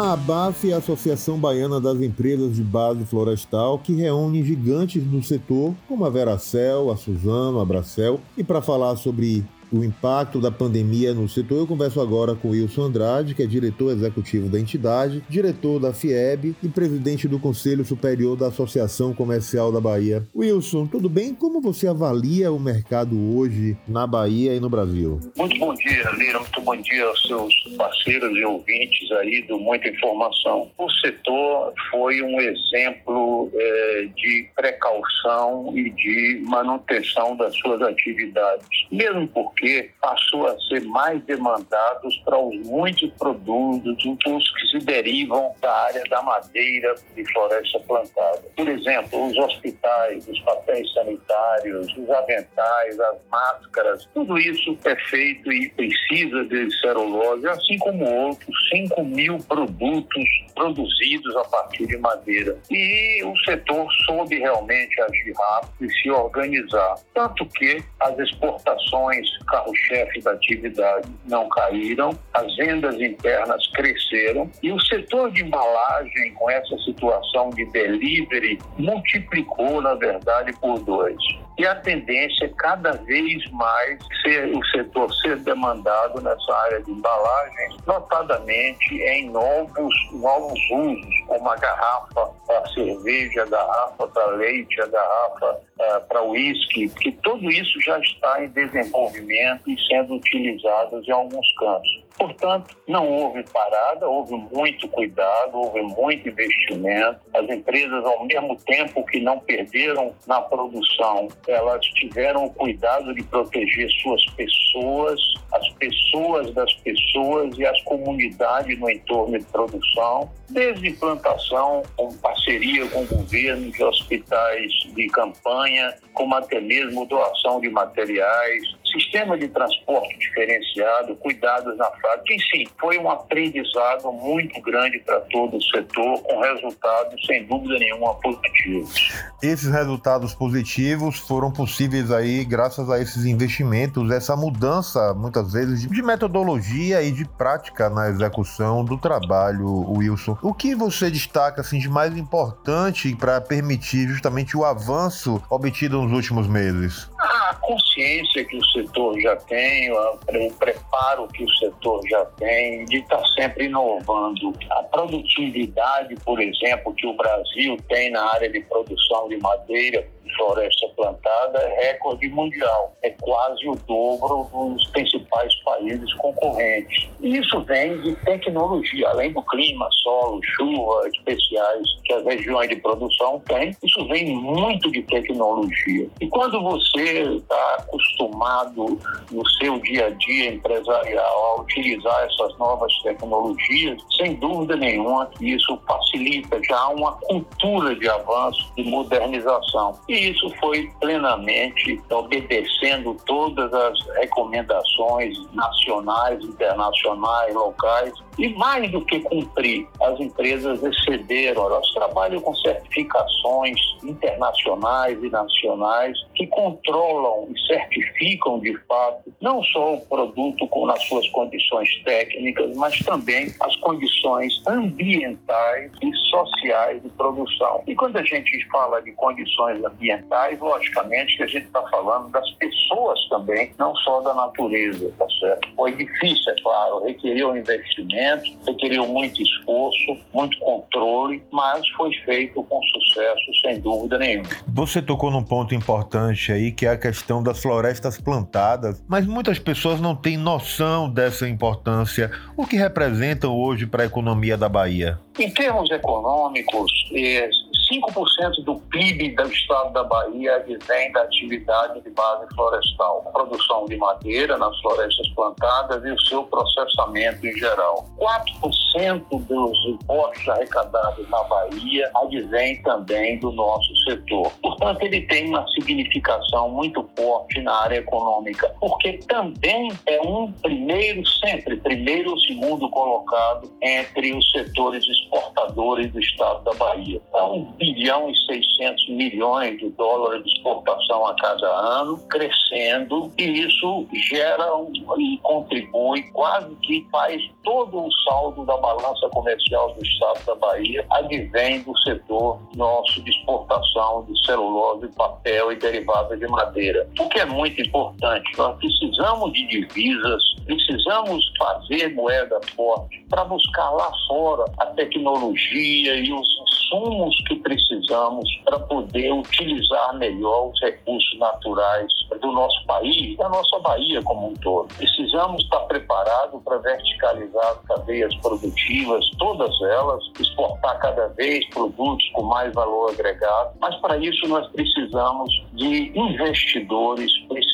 A ABAF é a Associação Baiana das Empresas de Base Florestal, que reúne gigantes do setor, como a Veracel, a Suzano, a Bracel, e para falar sobre o impacto da pandemia no setor, eu converso agora com Wilson Andrade, que é diretor executivo da entidade, diretor da FIEB e presidente do Conselho Superior da Associação Comercial da Bahia. Wilson, tudo bem? Como você avalia o mercado hoje na Bahia e no Brasil? Muito bom dia, Lira. Muito bom dia aos seus parceiros e ouvintes aí do Muita Informação. O setor foi um exemplo é, de precaução e de manutenção das suas atividades, mesmo porque porque passou a ser mais demandados para os muitos produtos que se derivam da área da madeira de floresta plantada. Por exemplo, os hospitais, os papéis sanitários, os aventais, as máscaras, tudo isso é feito e precisa de celulose, assim como outros 5 mil produtos produzidos a partir de madeira. E o setor soube realmente agir rápido e se organizar. Tanto que as exportações carro-chefe da atividade não caíram, as vendas internas cresceram e o setor de embalagem, com essa situação de delivery, multiplicou, na verdade, por dois. E a tendência é cada vez mais ser, o setor ser demandado nessa área de embalagem, notadamente em novos, novos usos, como a garrafa para cerveja, a garrafa para leite, a garrafa uh, para uísque, que tudo isso já está em desenvolvimento e sendo utilizados em alguns campos. Portanto, não houve parada, houve muito cuidado, houve muito investimento. As empresas, ao mesmo tempo que não perderam na produção, elas tiveram o cuidado de proteger suas pessoas, as pessoas das pessoas e as comunidades no entorno de produção, desde implantação, com parceria com o governo hospitais de campanha, como até mesmo doação de materiais, sistema de transporte diferenciado, cuidados na fábrica, enfim, foi um aprendizado muito grande para todo o setor, com resultados, sem dúvida nenhuma, positivos. Esses resultados positivos foram possíveis aí graças a esses investimentos, essa mudança, muitas vezes, de metodologia e de prática na execução do trabalho, Wilson. O que você destaca assim, de mais importante para permitir justamente o avanço obtido nos últimos meses? A consciência que o setor já tem, o preparo que o setor já tem, de estar sempre inovando. A produtividade, por exemplo, que o Brasil tem na área de produção de madeira, floresta plantada recorde mundial. É quase o dobro dos principais países concorrentes. E isso vem de tecnologia, além do clima, solo, chuva especiais que as regiões de produção têm, isso vem muito de tecnologia. E quando você está acostumado no seu dia a dia empresarial a utilizar essas novas tecnologias, sem dúvida nenhuma que isso facilita já uma cultura de avanço, de modernização. E isso foi plenamente obedecendo todas as recomendações nacionais, internacionais, locais. E mais do que cumprir, as empresas excederam, elas trabalham com certificações internacionais e nacionais que controlam e certificam de fato não só o produto com nas suas condições técnicas, mas também as condições ambientais e sociais de produção. E quando a gente fala de condições ambientais, logicamente que a gente está falando das pessoas também, não só da natureza, tá certo? Foi difícil, é claro, requeriu investimento, requeriu muito esforço, muito controle, mas foi feito com sucesso, sem dúvida nenhuma. Você tocou num ponto importante aí, que é a questão das florestas plantadas, mas muitas pessoas não têm noção dessa importância. O que representam hoje para a economia da Bahia? Em termos econômicos, 5% do PIB do estado da Bahia advém da atividade de base florestal, produção de madeira nas florestas plantadas e o seu processamento em geral. 4% dos impostos arrecadados na Bahia advém também do nosso setor. Portanto, ele tem uma significação muito forte na área econômica, porque também é um primeiro, sempre primeiro ou segundo colocado entre os setores exportadores do estado da Bahia. Então, bilhão e 600 milhões de dólares de exportação a cada ano, crescendo, e isso gera um, e contribui, quase que faz todo o saldo da balança comercial do Estado da Bahia, advém do setor nosso de exportação de celulose, papel e derivados de madeira. O que é muito importante, nós precisamos de divisas, precisamos fazer moeda forte para buscar lá fora a tecnologia e os insumos que precisamos para poder utilizar melhor os recursos naturais do nosso país, da nossa Bahia como um todo. Precisamos estar preparados para verticalizar cadeias produtivas, todas elas, exportar cada vez produtos com mais valor agregado, mas para isso nós precisamos de investidores, precisamos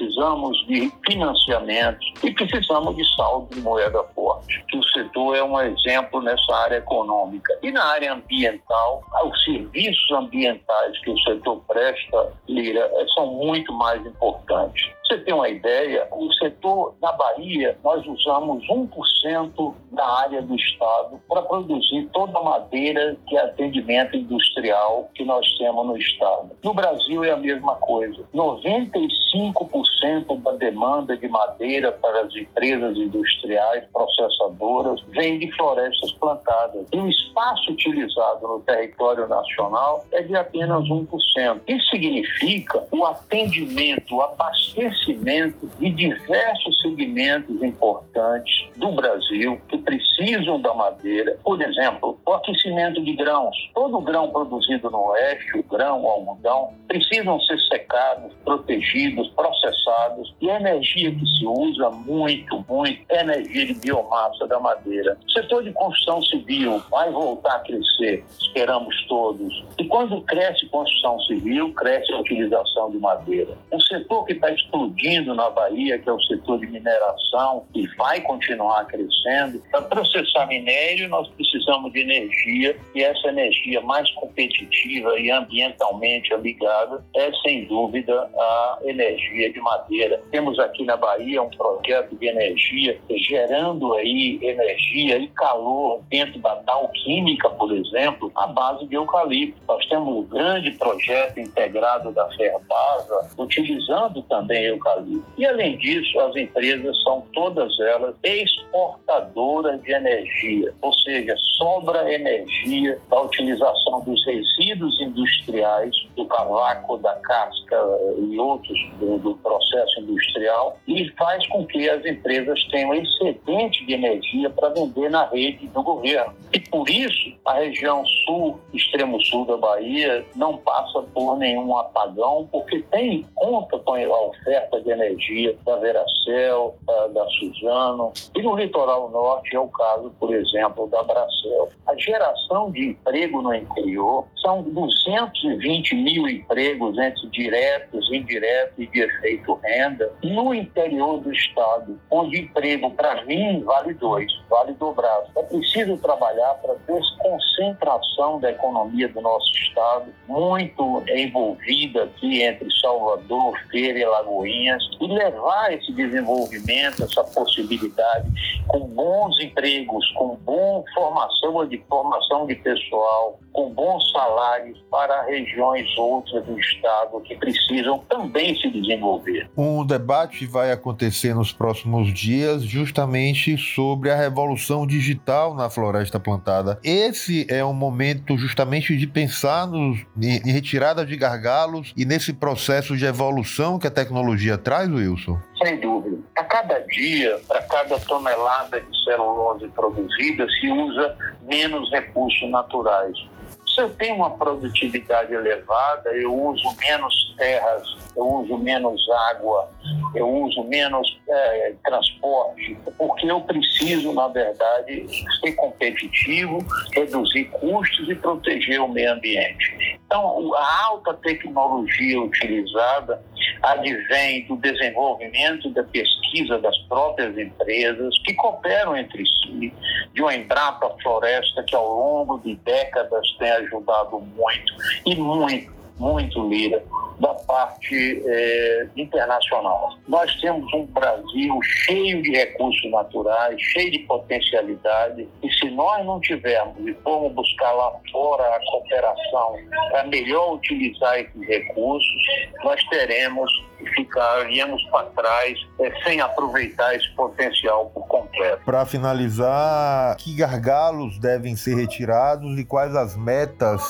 de financiamento e precisamos de saldo de moeda forte. O setor é um exemplo nessa área econômica. E na área ambiental, os serviços ambientais que o setor presta, Lira, são muito mais importantes. Você tem uma ideia, o setor da Bahia, nós usamos 1% da área do Estado para produzir toda a madeira de atendimento industrial que nós temos no Estado. No Brasil é a mesma coisa. 95% da demanda de madeira para as empresas industriais processadoras vem de florestas plantadas. E o espaço utilizado no território nacional é de apenas 1%. Isso significa o atendimento, o abastecimento crescimento de diversos segmentos importantes do Brasil que precisam da madeira. Por exemplo, o aquecimento de grãos. Todo grão produzido no oeste, o grão, o algodão, precisam ser secados, protegidos, processados. E a energia que se usa muito, muito, é energia de biomassa da madeira. O setor de construção civil vai voltar a crescer, esperamos todos. E quando cresce construção civil, cresce a utilização de madeira. Um setor que está explodindo explodindo na Bahia, que é o setor de mineração, e vai continuar crescendo. Para processar minério, nós precisamos de energia, e essa energia mais competitiva e ambientalmente amigada é, sem dúvida, a energia de madeira. Temos aqui na Bahia um projeto de energia gerando aí energia e calor dentro da tal química, por exemplo, à base de eucalipto. Nós temos um grande projeto integrado da Ferbasa, utilizando também eucalipto. E, além disso, as empresas são todas elas exportadoras de energia, ou seja, sobra energia da utilização dos resíduos industriais, do cavaco, da casca e outros do, do processo industrial, e faz com que as empresas tenham excedente de energia para vender na rede do governo. E por isso, a região sul, extremo sul da Bahia, não passa por nenhum apagão, porque tem conta com a oferta oferta de energia da Veracel, da Suzano. E no litoral norte é o caso, por exemplo, da Bracel. A geração de emprego no interior são 220 mil empregos entre diretos, indiretos e de efeito renda. No interior do estado, onde emprego, para mim, vale dois, vale dobrado. É preciso trabalhar para desconcentração da economia do nosso estado, muito envolvida aqui entre Salvador, Feira e Lagoinha e levar esse desenvolvimento, essa possibilidade com bons empregos, com boa formação de formação de pessoal, com bons salários para regiões outras do estado que precisam também se desenvolver. Um debate vai acontecer nos próximos dias justamente sobre a revolução digital na floresta plantada. Esse é um momento justamente de pensar nos, em retirada de gargalos e nesse processo de evolução que a tecnologia tecnologia traz, Wilson? Sem dúvida. A cada dia, para cada tonelada de celulose produzida, se usa menos recursos naturais. Se eu tenho uma produtividade elevada, eu uso menos terras, eu uso menos água, eu uso menos é, transporte, porque eu preciso, na verdade, ser competitivo, reduzir custos e proteger o meio ambiente. Então, a alta tecnologia utilizada advém do desenvolvimento da pesquisa das próprias empresas que cooperam entre si, de uma Embrapa Floresta que ao longo de décadas tem ajudado muito, e muito, muito, Lira, da parte é, internacional. Nós temos um Brasil cheio de recursos naturais, cheio de potencialidade, e se nós não tivermos e formos buscar lá fora a cooperação para melhor utilizar esses recursos, nós teremos e ficaríamos para trás é, sem aproveitar esse potencial por completo. Para finalizar, que gargalos devem ser retirados e quais as metas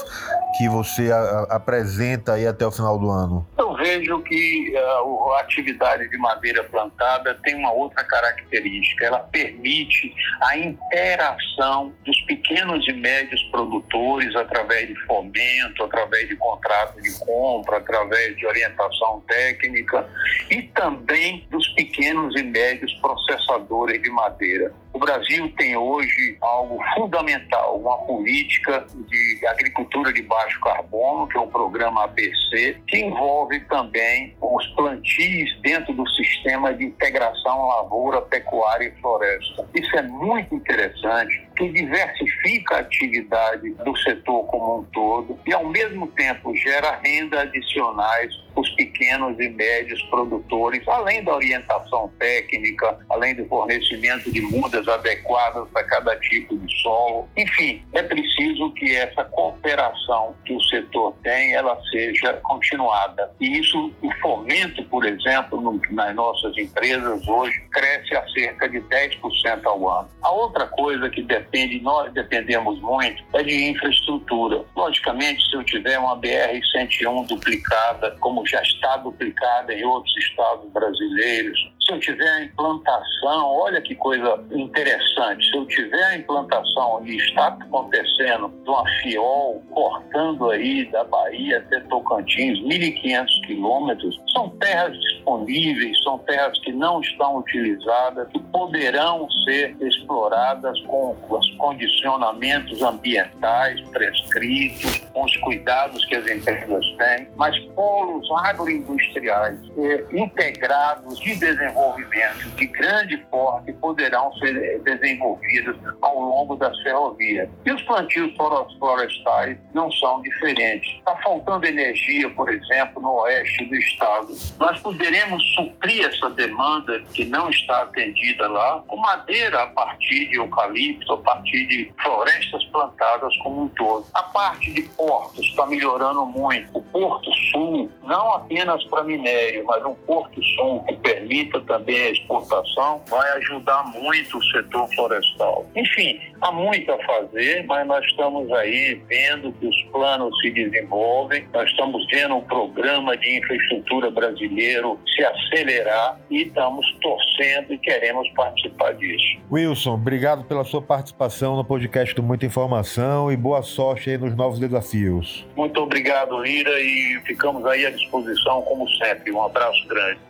que você a, apresenta aí até o final do ano? Eu vejo que uh, a atividade de madeira plantada tem uma outra característica. Ela permite a interação dos pequenos e médios produtores através de fomento, através de contrato de compra, através de orientação técnica e também dos pequenos e médios processadores de madeira. O Brasil tem hoje algo fundamental, uma política de agricultura de baixo carbono, que é o programa ABC, que envolve também os plantios dentro do sistema de integração lavoura, pecuária e floresta. Isso é muito interessante, que diversifica a atividade do setor como um todo e, ao mesmo tempo, gera renda adicionais os pequenos e médios produtores, além da orientação técnica, além do fornecimento de mudas adequadas para cada tipo de solo. Enfim, é preciso que essa cooperação que o setor tem, ela seja continuada. E isso, o fomento, por exemplo, no, nas nossas empresas hoje, cresce a cerca de 10% ao ano. A outra coisa que depende, nós dependemos muito, é de infraestrutura. Logicamente, se eu tiver uma BR-101 duplicada, como já está duplicada em outros estados brasileiros, se eu tiver a implantação, olha que coisa interessante, se eu tiver a implantação e está acontecendo de uma FIOL cortando aí da Bahia até Tocantins, 1.500 quilômetros, são terras disponíveis, são terras que não estão utilizadas, que poderão ser exploradas com os condicionamentos ambientais prescritos, com os cuidados que as empresas têm, mas polos agroindustriais eh, integrados de desenvolvimento desenvolvimento de grande porte poderão ser desenvolvidos ao longo das ferrovias. E os plantios florestais não são diferentes. Está faltando energia, por exemplo, no oeste do estado. Nós poderemos suprir essa demanda que não está atendida lá com madeira a partir de eucalipto, a partir de florestas plantadas como um todo. A parte de portos está melhorando muito. O Porto Sul, não apenas para minério, mas um Porto Sul que permita também a exportação, vai ajudar muito o setor florestal. Enfim, há muito a fazer, mas nós estamos aí vendo que os planos se desenvolvem, nós estamos vendo o programa de infraestrutura brasileiro se acelerar e estamos torcendo e queremos participar disso. Wilson, obrigado pela sua participação no podcast do Muita Informação e boa sorte aí nos novos desafios. Muito obrigado, Ira, e ficamos aí à disposição como sempre. Um abraço grande.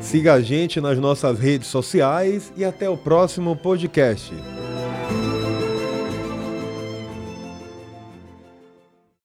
Siga a gente nas nossas redes sociais e até o próximo podcast.